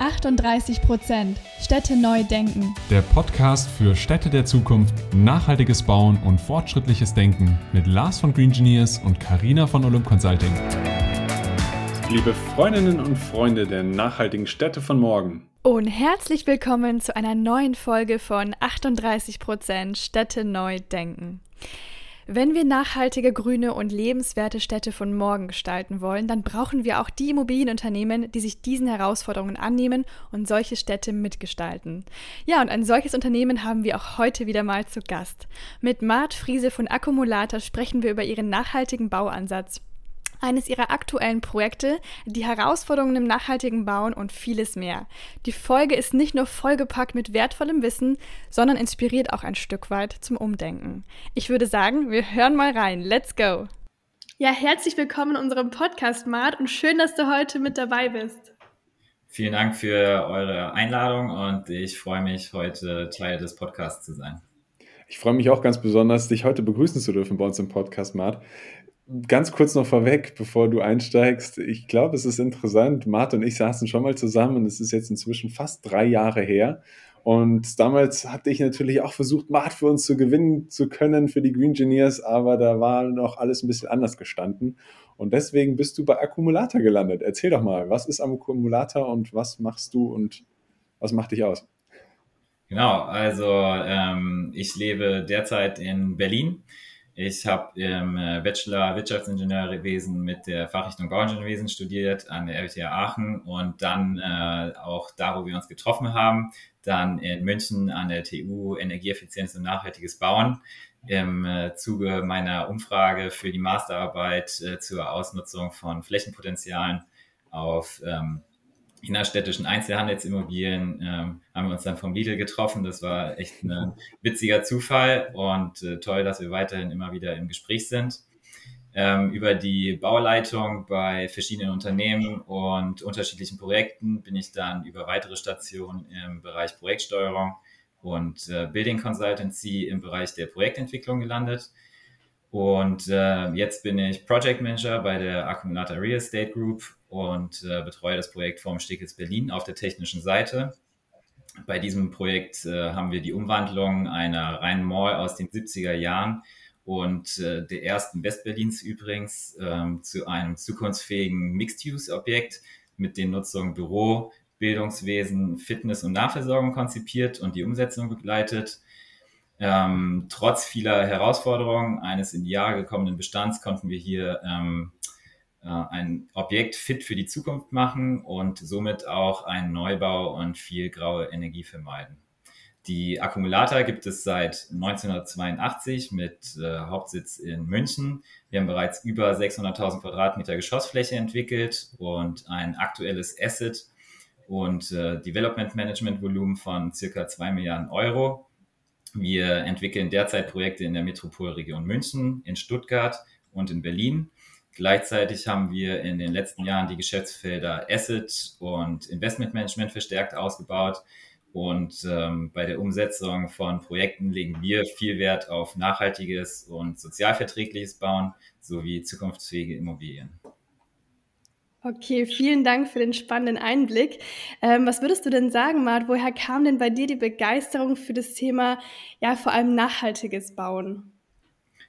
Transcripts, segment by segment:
38 Prozent. Städte neu denken. Der Podcast für Städte der Zukunft, nachhaltiges Bauen und fortschrittliches Denken mit Lars von Green Engineers und Karina von Olymp Consulting. Liebe Freundinnen und Freunde der nachhaltigen Städte von morgen. Und herzlich willkommen zu einer neuen Folge von 38 Prozent Städte neu denken. Wenn wir nachhaltige, grüne und lebenswerte Städte von morgen gestalten wollen, dann brauchen wir auch die Immobilienunternehmen, die sich diesen Herausforderungen annehmen und solche Städte mitgestalten. Ja, und ein solches Unternehmen haben wir auch heute wieder mal zu Gast. Mit Mart Friese von Akkumulator sprechen wir über ihren nachhaltigen Bauansatz eines ihrer aktuellen Projekte, die Herausforderungen im nachhaltigen Bauen und vieles mehr. Die Folge ist nicht nur vollgepackt mit wertvollem Wissen, sondern inspiriert auch ein Stück weit zum Umdenken. Ich würde sagen, wir hören mal rein. Let's go! Ja, herzlich willkommen in unserem Podcast, Mart, und schön, dass du heute mit dabei bist. Vielen Dank für eure Einladung und ich freue mich, heute Teil des Podcasts zu sein. Ich freue mich auch ganz besonders, dich heute begrüßen zu dürfen bei uns im Podcast, Mart ganz kurz noch vorweg, bevor du einsteigst. Ich glaube, es ist interessant. Mart und ich saßen schon mal zusammen und es ist jetzt inzwischen fast drei Jahre her. Und damals hatte ich natürlich auch versucht, Mart für uns zu gewinnen zu können für die Green Engineers, aber da war noch alles ein bisschen anders gestanden. Und deswegen bist du bei Akkumulator gelandet. Erzähl doch mal, was ist Akkumulator und was machst du und was macht dich aus? Genau, also ähm, ich lebe derzeit in Berlin ich habe im äh, Bachelor Wirtschaftsingenieurwesen mit der Fachrichtung Bauingenieurwesen studiert an der RWTH Aachen und dann äh, auch da, wo wir uns getroffen haben, dann in München an der TU Energieeffizienz und nachhaltiges Bauen. Im äh, Zuge meiner Umfrage für die Masterarbeit äh, zur Ausnutzung von Flächenpotenzialen auf ähm, innerstädtischen Einzelhandelsimmobilien ähm, haben wir uns dann vom Lidl getroffen. Das war echt ein witziger Zufall und äh, toll, dass wir weiterhin immer wieder im Gespräch sind. Ähm, über die Bauleitung bei verschiedenen Unternehmen und unterschiedlichen Projekten bin ich dann über weitere Stationen im Bereich Projektsteuerung und äh, Building Consultancy im Bereich der Projektentwicklung gelandet. Und äh, jetzt bin ich Project Manager bei der Accumulator Real Estate Group und äh, betreue das Projekt Form Stickels Berlin auf der technischen Seite. Bei diesem Projekt äh, haben wir die Umwandlung einer reinen Mall aus den 70er Jahren und äh, der ersten Westberlins übrigens ähm, zu einem zukunftsfähigen Mixed-Use-Objekt mit den Nutzungen Büro, Bildungswesen, Fitness und Nahversorgung konzipiert und die Umsetzung begleitet. Ähm, trotz vieler Herausforderungen eines in die Jahre gekommenen Bestands konnten wir hier ähm, äh, ein Objekt fit für die Zukunft machen und somit auch einen Neubau und viel graue Energie vermeiden. Die Akkumulator gibt es seit 1982 mit äh, Hauptsitz in München. Wir haben bereits über 600.000 Quadratmeter Geschossfläche entwickelt und ein aktuelles Asset und äh, Development Management Volumen von circa 2 Milliarden Euro. Wir entwickeln derzeit Projekte in der Metropolregion München, in Stuttgart und in Berlin. Gleichzeitig haben wir in den letzten Jahren die Geschäftsfelder Asset und Investment Management verstärkt ausgebaut. Und ähm, bei der Umsetzung von Projekten legen wir viel Wert auf nachhaltiges und sozialverträgliches Bauen sowie zukunftsfähige Immobilien. Okay, vielen Dank für den spannenden Einblick. Ähm, was würdest du denn sagen, Mart? Woher kam denn bei dir die Begeisterung für das Thema, ja, vor allem nachhaltiges Bauen?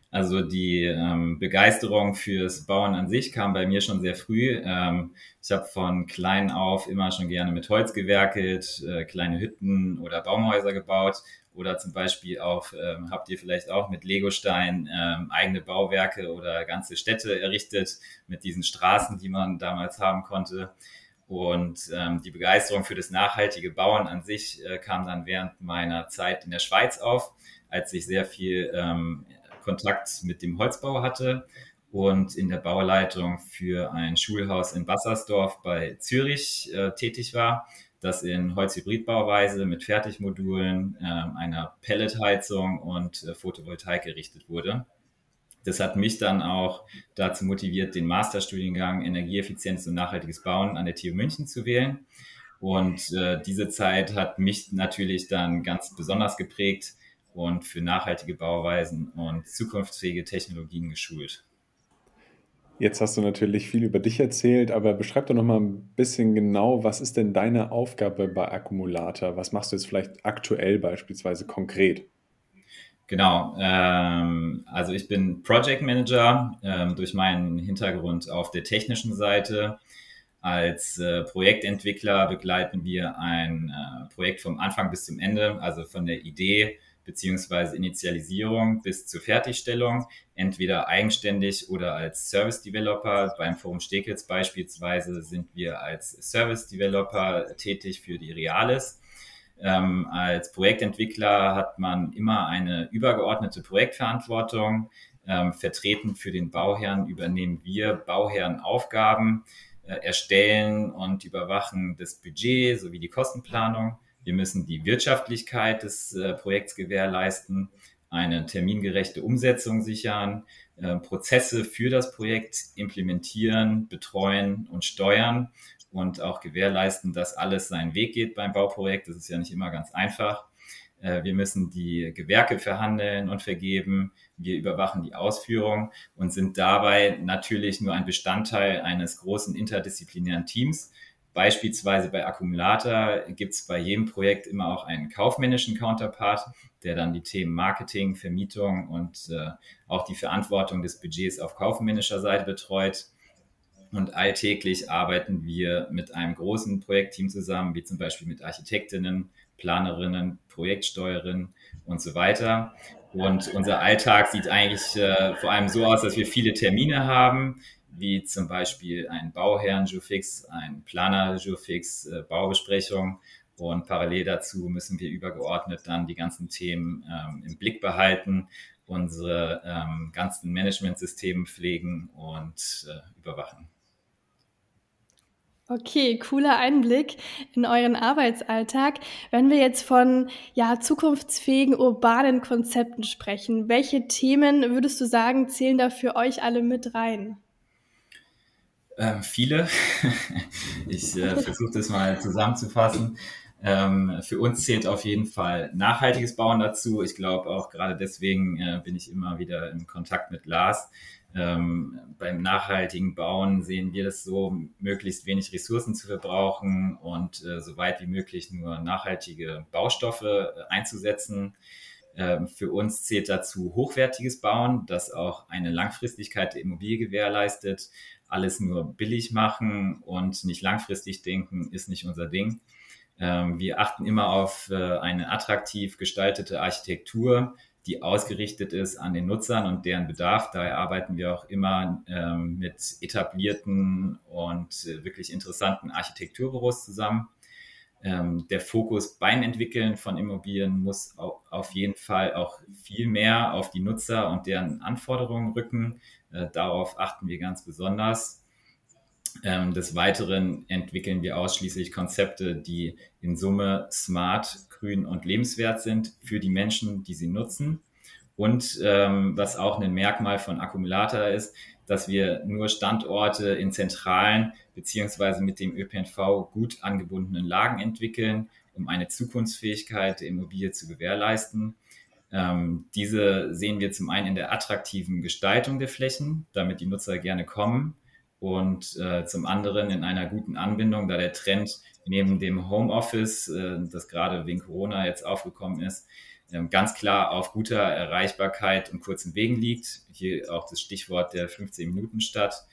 Also die ähm, Begeisterung fürs Bauen an sich kam bei mir schon sehr früh. Ähm, ich habe von klein auf immer schon gerne mit Holz gewerkelt, äh, kleine Hütten oder Baumhäuser gebaut oder zum Beispiel auch, ähm, habt ihr vielleicht auch mit Legostein ähm, eigene Bauwerke oder ganze Städte errichtet mit diesen Straßen, die man damals haben konnte. Und ähm, die Begeisterung für das nachhaltige Bauen an sich äh, kam dann während meiner Zeit in der Schweiz auf, als ich sehr viel ähm, Kontakt mit dem Holzbau hatte und in der Bauleitung für ein Schulhaus in Wassersdorf bei Zürich äh, tätig war das in Holzhybridbauweise mit Fertigmodulen, äh, einer Pelletheizung und äh, Photovoltaik gerichtet wurde. Das hat mich dann auch dazu motiviert, den Masterstudiengang Energieeffizienz und nachhaltiges Bauen an der TU München zu wählen. Und äh, diese Zeit hat mich natürlich dann ganz besonders geprägt und für nachhaltige Bauweisen und zukunftsfähige Technologien geschult. Jetzt hast du natürlich viel über dich erzählt, aber beschreib doch noch mal ein bisschen genau, was ist denn deine Aufgabe bei Akkumulator? Was machst du jetzt vielleicht aktuell beispielsweise konkret? Genau, ähm, also ich bin Project Manager ähm, durch meinen Hintergrund auf der technischen Seite. Als äh, Projektentwickler begleiten wir ein äh, Projekt vom Anfang bis zum Ende, also von der Idee beziehungsweise Initialisierung bis zur Fertigstellung, entweder eigenständig oder als Service Developer. Beim Forum Stekels beispielsweise sind wir als Service Developer tätig für die Reales. Ähm, als Projektentwickler hat man immer eine übergeordnete Projektverantwortung. Ähm, vertreten für den Bauherrn übernehmen wir Bauherrenaufgaben, äh, erstellen und überwachen das Budget sowie die Kostenplanung. Wir müssen die Wirtschaftlichkeit des äh, Projekts gewährleisten, eine termingerechte Umsetzung sichern, äh, Prozesse für das Projekt implementieren, betreuen und steuern und auch gewährleisten, dass alles seinen Weg geht beim Bauprojekt. Das ist ja nicht immer ganz einfach. Äh, wir müssen die Gewerke verhandeln und vergeben. Wir überwachen die Ausführung und sind dabei natürlich nur ein Bestandteil eines großen interdisziplinären Teams, Beispielsweise bei Akkumulator gibt es bei jedem Projekt immer auch einen kaufmännischen Counterpart, der dann die Themen Marketing, Vermietung und äh, auch die Verantwortung des Budgets auf kaufmännischer Seite betreut. Und alltäglich arbeiten wir mit einem großen Projektteam zusammen, wie zum Beispiel mit Architektinnen, Planerinnen, Projektsteuerinnen und so weiter. Und unser Alltag sieht eigentlich äh, vor allem so aus, dass wir viele Termine haben, wie zum Beispiel ein Bauherrn-Jurfix, ein Planer-Jurfix, äh, Baubesprechung. Und parallel dazu müssen wir übergeordnet dann die ganzen Themen ähm, im Blick behalten, unsere ähm, ganzen Managementsysteme pflegen und äh, überwachen. Okay, cooler Einblick in euren Arbeitsalltag. Wenn wir jetzt von ja, zukunftsfähigen urbanen Konzepten sprechen, welche Themen würdest du sagen, zählen da für euch alle mit rein? Ähm, viele. ich äh, versuche das mal zusammenzufassen. Ähm, für uns zählt auf jeden Fall nachhaltiges Bauen dazu. Ich glaube auch gerade deswegen äh, bin ich immer wieder in Kontakt mit Lars. Ähm, beim nachhaltigen Bauen sehen wir das so, möglichst wenig Ressourcen zu verbrauchen und äh, so weit wie möglich nur nachhaltige Baustoffe äh, einzusetzen. Ähm, für uns zählt dazu hochwertiges Bauen, das auch eine Langfristigkeit der Immobilie gewährleistet alles nur billig machen und nicht langfristig denken, ist nicht unser Ding. Ähm, wir achten immer auf äh, eine attraktiv gestaltete Architektur, die ausgerichtet ist an den Nutzern und deren Bedarf. Daher arbeiten wir auch immer ähm, mit etablierten und äh, wirklich interessanten Architekturbüros zusammen. Ähm, der Fokus beim Entwickeln von Immobilien muss auf jeden Fall auch viel mehr auf die Nutzer und deren Anforderungen rücken. Äh, darauf achten wir ganz besonders. Ähm, des Weiteren entwickeln wir ausschließlich Konzepte, die in Summe smart, grün und lebenswert sind für die Menschen, die sie nutzen. Und ähm, was auch ein Merkmal von Akkumulator ist, dass wir nur Standorte in zentralen beziehungsweise mit dem ÖPNV gut angebundenen Lagen entwickeln, um eine Zukunftsfähigkeit der Immobilie zu gewährleisten. Ähm, diese sehen wir zum einen in der attraktiven Gestaltung der Flächen, damit die Nutzer gerne kommen und äh, zum anderen in einer guten Anbindung, da der Trend neben dem Homeoffice, äh, das gerade wegen Corona jetzt aufgekommen ist, äh, ganz klar auf guter Erreichbarkeit und kurzen Wegen liegt. Hier auch das Stichwort der 15 Minuten Stadt.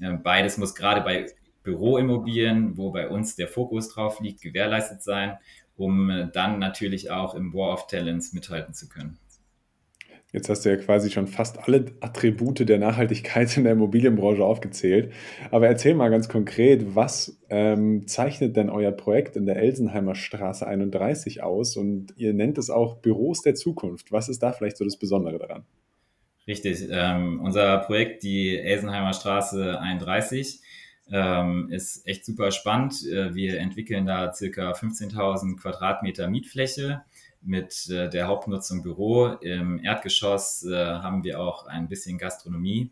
Ähm, beides muss gerade bei Büroimmobilien, wo bei uns der Fokus drauf liegt, gewährleistet sein um äh, dann natürlich auch im War of Talents mithalten zu können. Jetzt hast du ja quasi schon fast alle Attribute der Nachhaltigkeit in der Immobilienbranche aufgezählt. Aber erzähl mal ganz konkret, was ähm, zeichnet denn euer Projekt in der Elsenheimer Straße 31 aus? Und ihr nennt es auch Büros der Zukunft. Was ist da vielleicht so das Besondere daran? Richtig. Ähm, unser Projekt, die Elsenheimer Straße 31, ähm, ist echt super spannend. Äh, wir entwickeln da circa 15.000 Quadratmeter Mietfläche mit äh, der Hauptnutzung Büro. Im Erdgeschoss äh, haben wir auch ein bisschen Gastronomie.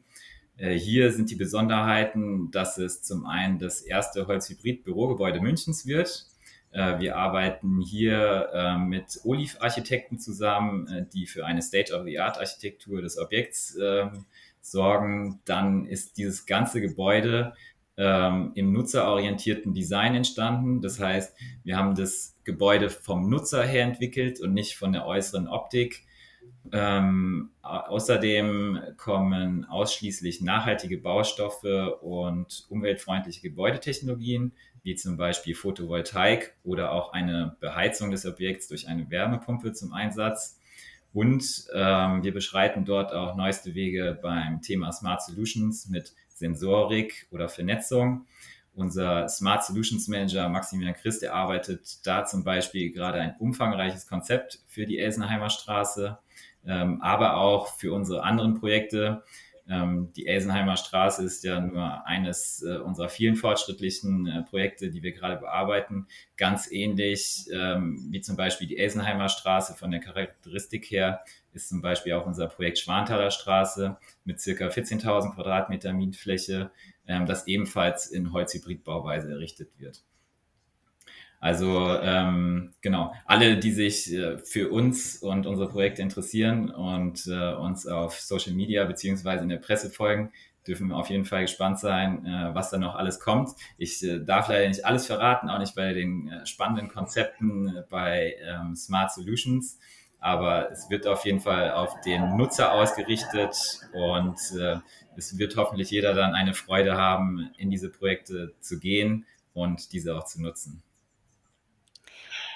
Äh, hier sind die Besonderheiten, dass es zum einen das erste Holzhybrid-Bürogebäude Münchens wird. Äh, wir arbeiten hier äh, mit Oliv-Architekten zusammen, die für eine State-of-the-Art-Architektur des Objekts ähm, sorgen, dann ist dieses ganze Gebäude ähm, im nutzerorientierten Design entstanden. Das heißt, wir haben das Gebäude vom Nutzer her entwickelt und nicht von der äußeren Optik. Ähm, außerdem kommen ausschließlich nachhaltige Baustoffe und umweltfreundliche Gebäudetechnologien, wie zum Beispiel Photovoltaik oder auch eine Beheizung des Objekts durch eine Wärmepumpe zum Einsatz. Und ähm, wir beschreiten dort auch neueste Wege beim Thema Smart Solutions mit Sensorik oder Vernetzung. Unser Smart Solutions Manager Maximilian Christ, der arbeitet da zum Beispiel gerade ein umfangreiches Konzept für die Elsenheimer Straße, ähm, aber auch für unsere anderen Projekte. Ähm, die Elsenheimer Straße ist ja nur eines äh, unserer vielen fortschrittlichen äh, Projekte, die wir gerade bearbeiten. Ganz ähnlich ähm, wie zum Beispiel die Elsenheimer Straße von der Charakteristik her ist zum Beispiel auch unser Projekt Schwanthaler Straße mit circa 14.000 Quadratmeter Mietfläche, ähm, das ebenfalls in Holzhybridbauweise errichtet wird. Also ähm, genau, alle, die sich äh, für uns und unsere Projekte interessieren und äh, uns auf Social Media beziehungsweise in der Presse folgen, dürfen auf jeden Fall gespannt sein, äh, was da noch alles kommt. Ich äh, darf leider nicht alles verraten, auch nicht bei den äh, spannenden Konzepten äh, bei ähm, Smart Solutions, aber es wird auf jeden Fall auf den Nutzer ausgerichtet und äh, es wird hoffentlich jeder dann eine Freude haben, in diese Projekte zu gehen und diese auch zu nutzen.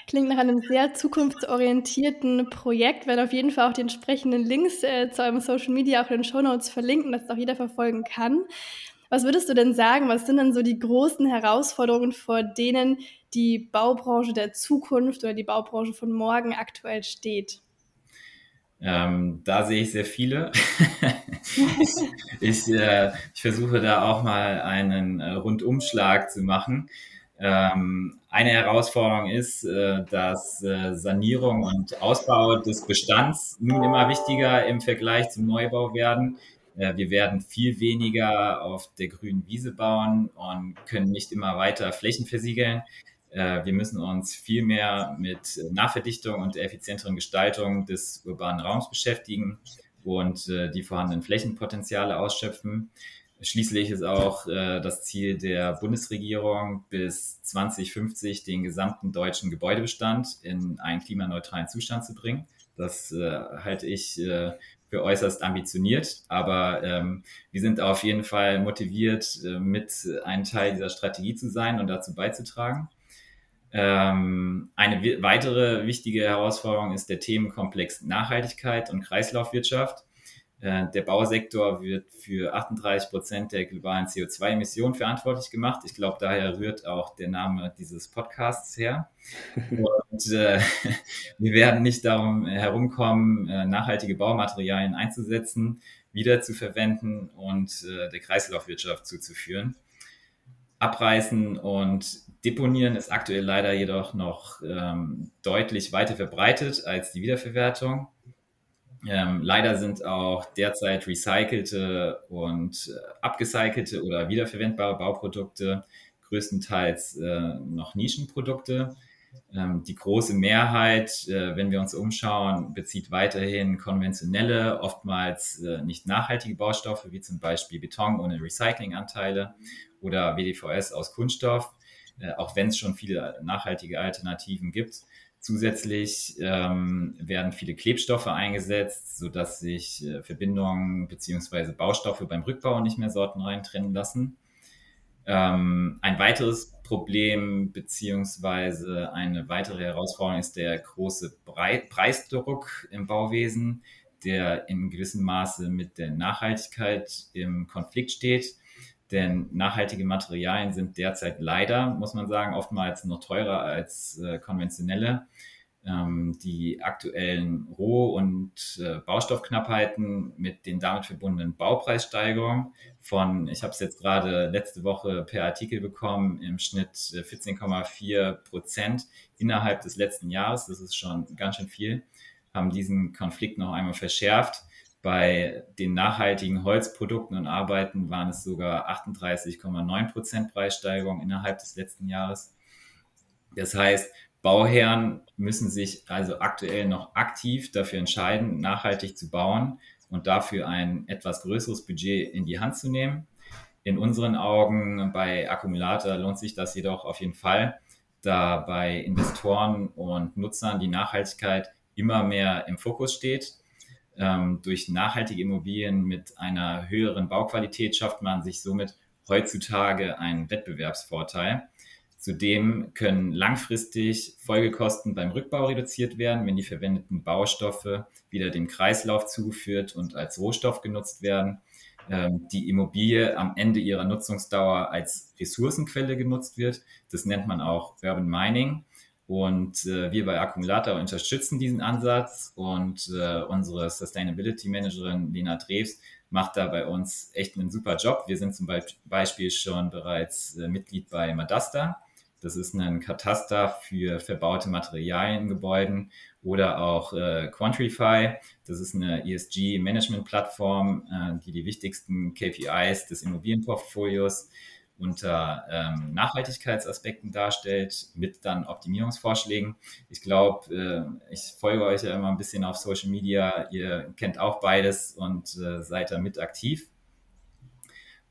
Klingt nach einem sehr zukunftsorientierten Projekt. Werden auf jeden Fall auch die entsprechenden Links äh, zu eurem Social Media auch in den Show Notes verlinken, dass auch jeder verfolgen kann. Was würdest du denn sagen? Was sind denn so die großen Herausforderungen, vor denen die Baubranche der Zukunft oder die Baubranche von morgen aktuell steht? Ähm, da sehe ich sehr viele. ich, äh, ich versuche da auch mal einen äh, Rundumschlag zu machen. Ähm, eine Herausforderung ist, äh, dass äh, Sanierung und Ausbau des Bestands nun immer wichtiger im Vergleich zum Neubau werden. Äh, wir werden viel weniger auf der grünen Wiese bauen und können nicht immer weiter Flächen versiegeln. Wir müssen uns viel mehr mit Nachverdichtung und effizienteren Gestaltung des urbanen Raums beschäftigen und die vorhandenen Flächenpotenziale ausschöpfen. Schließlich ist auch äh, das Ziel der Bundesregierung, bis 2050 den gesamten deutschen Gebäudebestand in einen klimaneutralen Zustand zu bringen. Das äh, halte ich äh, für äußerst ambitioniert, aber ähm, wir sind auf jeden Fall motiviert, äh, mit ein Teil dieser Strategie zu sein und dazu beizutragen. Ähm, eine weitere wichtige Herausforderung ist der Themenkomplex Nachhaltigkeit und Kreislaufwirtschaft. Äh, der Bausektor wird für 38 Prozent der globalen CO2-Emissionen verantwortlich gemacht. Ich glaube, daher rührt auch der Name dieses Podcasts her. Und äh, wir werden nicht darum herumkommen, äh, nachhaltige Baumaterialien einzusetzen, wieder zu verwenden und äh, der Kreislaufwirtschaft zuzuführen. Abreißen und Deponieren ist aktuell leider jedoch noch ähm, deutlich weiter verbreitet als die Wiederverwertung. Ähm, leider sind auch derzeit recycelte und äh, abgecycelte oder wiederverwendbare Bauprodukte größtenteils äh, noch Nischenprodukte. Ähm, die große Mehrheit, äh, wenn wir uns umschauen, bezieht weiterhin konventionelle, oftmals äh, nicht nachhaltige Baustoffe, wie zum Beispiel Beton ohne Recyclinganteile oder WDVS aus Kunststoff, äh, auch wenn es schon viele nachhaltige Alternativen gibt. Zusätzlich ähm, werden viele Klebstoffe eingesetzt, sodass sich äh, Verbindungen bzw. Baustoffe beim Rückbau nicht mehr sortenrein trennen lassen. Ähm, ein weiteres Problem bzw. eine weitere Herausforderung ist der große Brei Preisdruck im Bauwesen, der in gewissem Maße mit der Nachhaltigkeit im Konflikt steht. Denn nachhaltige Materialien sind derzeit leider, muss man sagen, oftmals noch teurer als äh, konventionelle. Ähm, die aktuellen Roh- und äh, Baustoffknappheiten mit den damit verbundenen Baupreissteigerungen von, ich habe es jetzt gerade letzte Woche per Artikel bekommen, im Schnitt 14,4 äh, Prozent innerhalb des letzten Jahres, das ist schon ganz schön viel, haben diesen Konflikt noch einmal verschärft. Bei den nachhaltigen Holzprodukten und Arbeiten waren es sogar 38,9 Prozent Preissteigerung innerhalb des letzten Jahres. Das heißt, Bauherren müssen sich also aktuell noch aktiv dafür entscheiden, nachhaltig zu bauen, und dafür ein etwas größeres Budget in die Hand zu nehmen. In unseren Augen bei Akkumulator lohnt sich das jedoch auf jeden Fall, da bei Investoren und Nutzern die Nachhaltigkeit immer mehr im Fokus steht. Ähm, durch nachhaltige Immobilien mit einer höheren Bauqualität schafft man sich somit heutzutage einen Wettbewerbsvorteil. Zudem können langfristig Folgekosten beim Rückbau reduziert werden, wenn die verwendeten Baustoffe wieder dem Kreislauf zugeführt und als Rohstoff genutzt werden. Ähm, die Immobilie am Ende ihrer Nutzungsdauer als Ressourcenquelle genutzt wird. Das nennt man auch Urban Mining. Und äh, wir bei Akkumulator unterstützen diesen Ansatz und äh, unsere Sustainability Managerin Lena Drews macht da bei uns echt einen super Job. Wir sind zum Beispiel schon bereits äh, Mitglied bei Madasta. Das ist ein Kataster für verbaute Materialien in Gebäuden oder auch äh, Quantrify. Das ist eine ESG-Management-Plattform, äh, die die wichtigsten KPIs des Immobilienportfolios unter ähm, Nachhaltigkeitsaspekten darstellt, mit dann Optimierungsvorschlägen. Ich glaube, äh, ich folge euch ja immer ein bisschen auf Social Media. Ihr kennt auch beides und äh, seid da mit aktiv.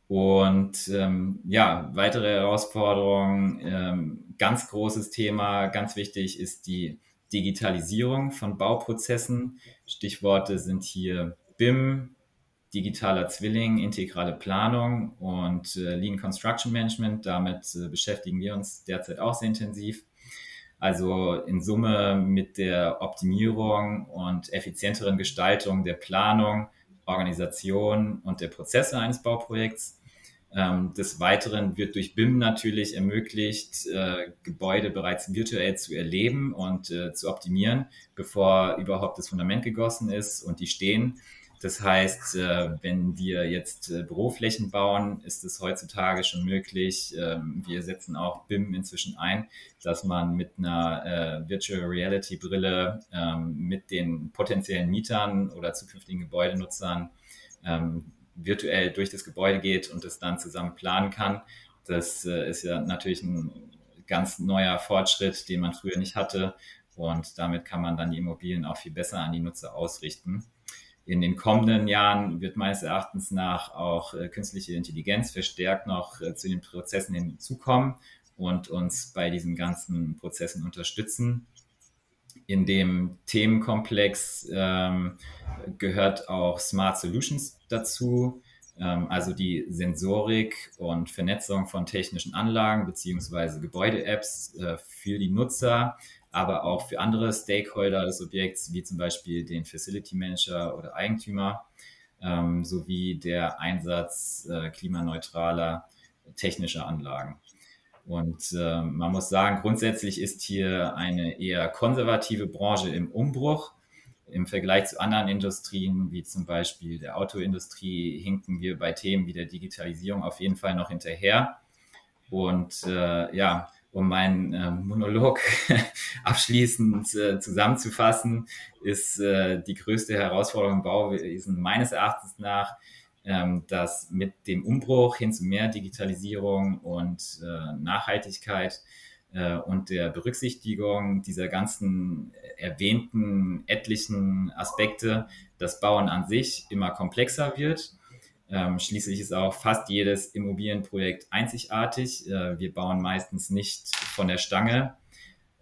Und ähm, ja, weitere Herausforderungen, ähm, ganz großes Thema, ganz wichtig ist die Digitalisierung von Bauprozessen. Stichworte sind hier BIM, digitaler Zwilling, integrale Planung und äh, Lean Construction Management. Damit äh, beschäftigen wir uns derzeit auch sehr intensiv. Also in Summe mit der Optimierung und effizienteren Gestaltung der Planung, Organisation und der Prozesse eines Bauprojekts. Ähm, des Weiteren wird durch BIM natürlich ermöglicht, äh, Gebäude bereits virtuell zu erleben und äh, zu optimieren, bevor überhaupt das Fundament gegossen ist und die stehen. Das heißt, äh, wenn wir jetzt äh, Büroflächen bauen, ist es heutzutage schon möglich. Ähm, wir setzen auch BIM inzwischen ein, dass man mit einer äh, Virtual Reality Brille ähm, mit den potenziellen Mietern oder zukünftigen Gebäudenutzern ähm, virtuell durch das Gebäude geht und es dann zusammen planen kann. Das ist ja natürlich ein ganz neuer Fortschritt, den man früher nicht hatte. Und damit kann man dann die Immobilien auch viel besser an die Nutzer ausrichten. In den kommenden Jahren wird meines Erachtens nach auch äh, künstliche Intelligenz verstärkt noch äh, zu den Prozessen hinzukommen und uns bei diesen ganzen Prozessen unterstützen. In dem Themenkomplex ähm, gehört auch Smart Solutions dazu, ähm, also die Sensorik und Vernetzung von technischen Anlagen beziehungsweise Gebäude-Apps äh, für die Nutzer, aber auch für andere Stakeholder des Objekts, wie zum Beispiel den Facility Manager oder Eigentümer, ähm, sowie der Einsatz äh, klimaneutraler technischer Anlagen. Und äh, man muss sagen, grundsätzlich ist hier eine eher konservative Branche im Umbruch. Im Vergleich zu anderen Industrien, wie zum Beispiel der Autoindustrie, hinken wir bei Themen wie der Digitalisierung auf jeden Fall noch hinterher. Und äh, ja, um meinen äh, Monolog abschließend äh, zusammenzufassen, ist äh, die größte Herausforderung im Bauwesen meines Erachtens nach, ähm, dass mit dem Umbruch hin zu mehr Digitalisierung und äh, Nachhaltigkeit äh, und der Berücksichtigung dieser ganzen erwähnten etlichen Aspekte das Bauen an sich immer komplexer wird ähm, schließlich ist auch fast jedes Immobilienprojekt einzigartig. Äh, wir bauen meistens nicht von der Stange.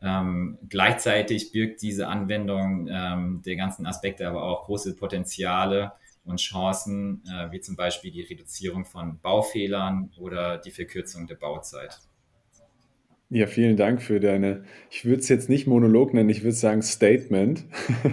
Ähm, gleichzeitig birgt diese Anwendung ähm, der ganzen Aspekte aber auch große Potenziale und Chancen, äh, wie zum Beispiel die Reduzierung von Baufehlern oder die Verkürzung der Bauzeit. Ja, vielen Dank für deine, ich würde es jetzt nicht Monolog nennen, ich würde sagen Statement,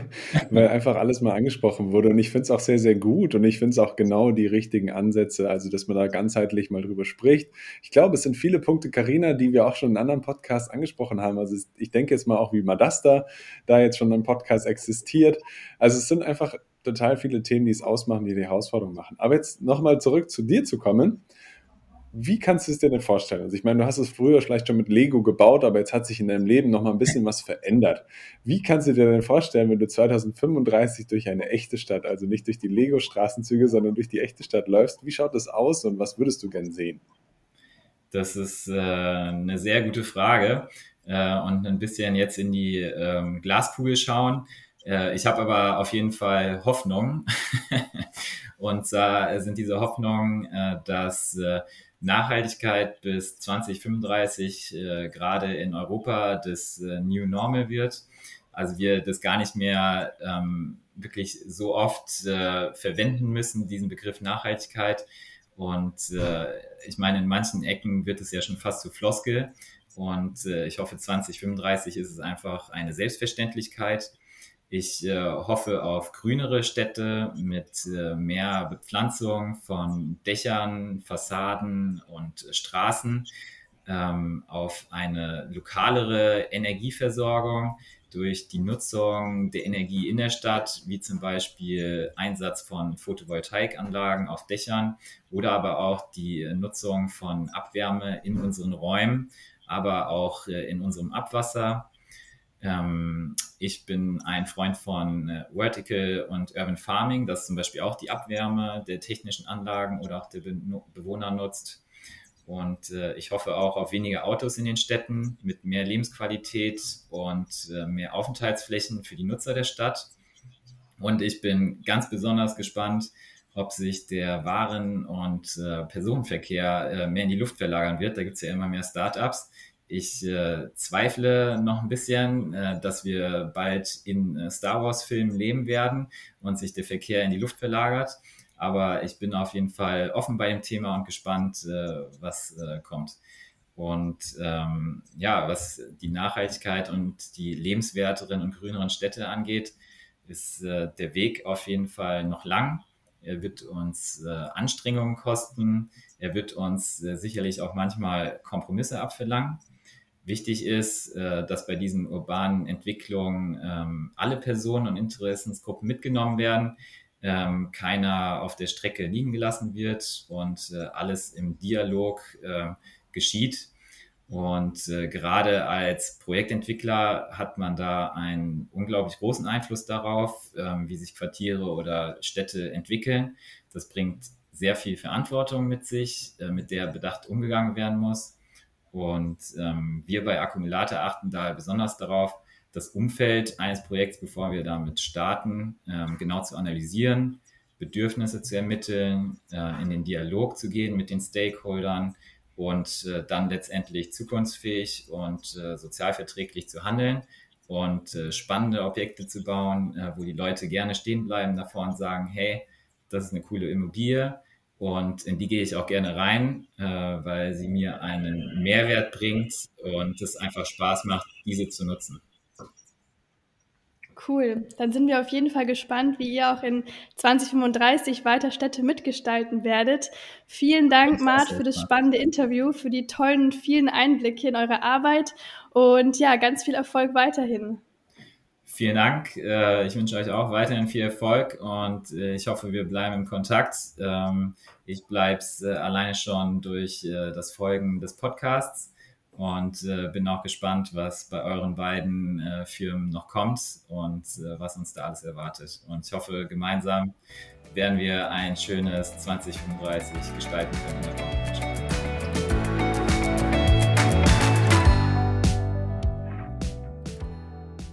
weil einfach alles mal angesprochen wurde. Und ich finde es auch sehr, sehr gut und ich finde es auch genau die richtigen Ansätze, also dass man da ganzheitlich mal drüber spricht. Ich glaube, es sind viele Punkte, Karina, die wir auch schon in anderen Podcasts angesprochen haben. Also ich denke jetzt mal auch, wie Madasta da jetzt schon ein Podcast existiert. Also es sind einfach total viele Themen, die es ausmachen, die die Herausforderung machen. Aber jetzt nochmal zurück zu dir zu kommen. Wie kannst du es dir denn vorstellen? Also ich meine, du hast es früher vielleicht schon mit Lego gebaut, aber jetzt hat sich in deinem Leben noch mal ein bisschen was verändert. Wie kannst du dir denn vorstellen, wenn du 2035 durch eine echte Stadt, also nicht durch die Lego-Straßenzüge, sondern durch die echte Stadt läufst? Wie schaut das aus und was würdest du gern sehen? Das ist äh, eine sehr gute Frage äh, und ein bisschen jetzt in die ähm, Glaskugel schauen. Äh, ich habe aber auf jeden Fall Hoffnung. Und zwar sind diese Hoffnungen, äh, dass äh, Nachhaltigkeit bis 2035 äh, gerade in Europa das äh, New Normal wird. Also wir das gar nicht mehr ähm, wirklich so oft äh, verwenden müssen, diesen Begriff Nachhaltigkeit. Und äh, ich meine, in manchen Ecken wird es ja schon fast zu Floskel. Und äh, ich hoffe, 2035 ist es einfach eine Selbstverständlichkeit. Ich äh, hoffe auf grünere Städte mit äh, mehr Bepflanzung von Dächern, Fassaden und Straßen, ähm, auf eine lokalere Energieversorgung durch die Nutzung der Energie in der Stadt, wie zum Beispiel Einsatz von Photovoltaikanlagen auf Dächern oder aber auch die Nutzung von Abwärme in unseren Räumen, aber auch äh, in unserem Abwasser ähm, ich bin ein Freund von äh, Vertical und Urban Farming, das zum Beispiel auch die Abwärme der technischen Anlagen oder auch der Be Bewohner nutzt. Und äh, ich hoffe auch auf weniger Autos in den Städten mit mehr Lebensqualität und äh, mehr Aufenthaltsflächen für die Nutzer der Stadt. Und ich bin ganz besonders gespannt, ob sich der Waren- und äh, Personenverkehr äh, mehr in die Luft verlagern wird. Da gibt es ja immer mehr Startups, ich äh, zweifle noch ein bisschen, äh, dass wir bald in äh, Star Wars-Filmen leben werden und sich der Verkehr in die Luft verlagert. Aber ich bin auf jeden Fall offen bei dem Thema und gespannt, äh, was äh, kommt. Und ähm, ja, was die Nachhaltigkeit und die lebenswerteren und grüneren Städte angeht, ist äh, der Weg auf jeden Fall noch lang. Er wird uns Anstrengungen kosten. Er wird uns sicherlich auch manchmal Kompromisse abverlangen. Wichtig ist, äh, dass bei diesen urbanen Entwicklungen ähm, alle Personen und Interessensgruppen mitgenommen werden, ähm, keiner auf der Strecke liegen gelassen wird und äh, alles im Dialog äh, geschieht. Und gerade als Projektentwickler hat man da einen unglaublich großen Einfluss darauf, ähm, wie sich Quartiere oder Städte entwickeln. Das bringt sehr viel Verantwortung mit sich, mit der bedacht umgegangen werden muss. Und ähm, wir bei Akkumulator achten da besonders darauf, das Umfeld eines Projekts, bevor wir damit starten, ähm, genau zu analysieren, Bedürfnisse zu ermitteln, äh, in den Dialog zu gehen mit den Stakeholdern und äh, dann letztendlich zukunftsfähig und äh, sozialverträglich zu handeln und äh, spannende Objekte zu bauen, äh, wo die Leute gerne stehen bleiben davor und sagen, hey, das ist eine coole Immobilie, und in die gehe ich auch gerne rein, äh, weil sie mir einen Mehrwert bringt und es einfach Spaß macht, diese zu nutzen. Cool. Dann sind wir auf jeden Fall gespannt, wie ihr auch in 2035 weiter Städte mitgestalten werdet. Vielen Dank, Mart, für das spannende Interview, für die tollen, vielen Einblicke in eure Arbeit und ja, ganz viel Erfolg weiterhin. Vielen Dank. Äh, ich wünsche euch auch weiterhin viel Erfolg und äh, ich hoffe, wir bleiben im Kontakt. Ähm, ich bleibe es äh, alleine schon durch das Folgen des Podcasts und bin auch gespannt, was bei euren beiden Firmen noch kommt und was uns da alles erwartet. Und ich hoffe, gemeinsam werden wir ein schönes 2035 gestalten können.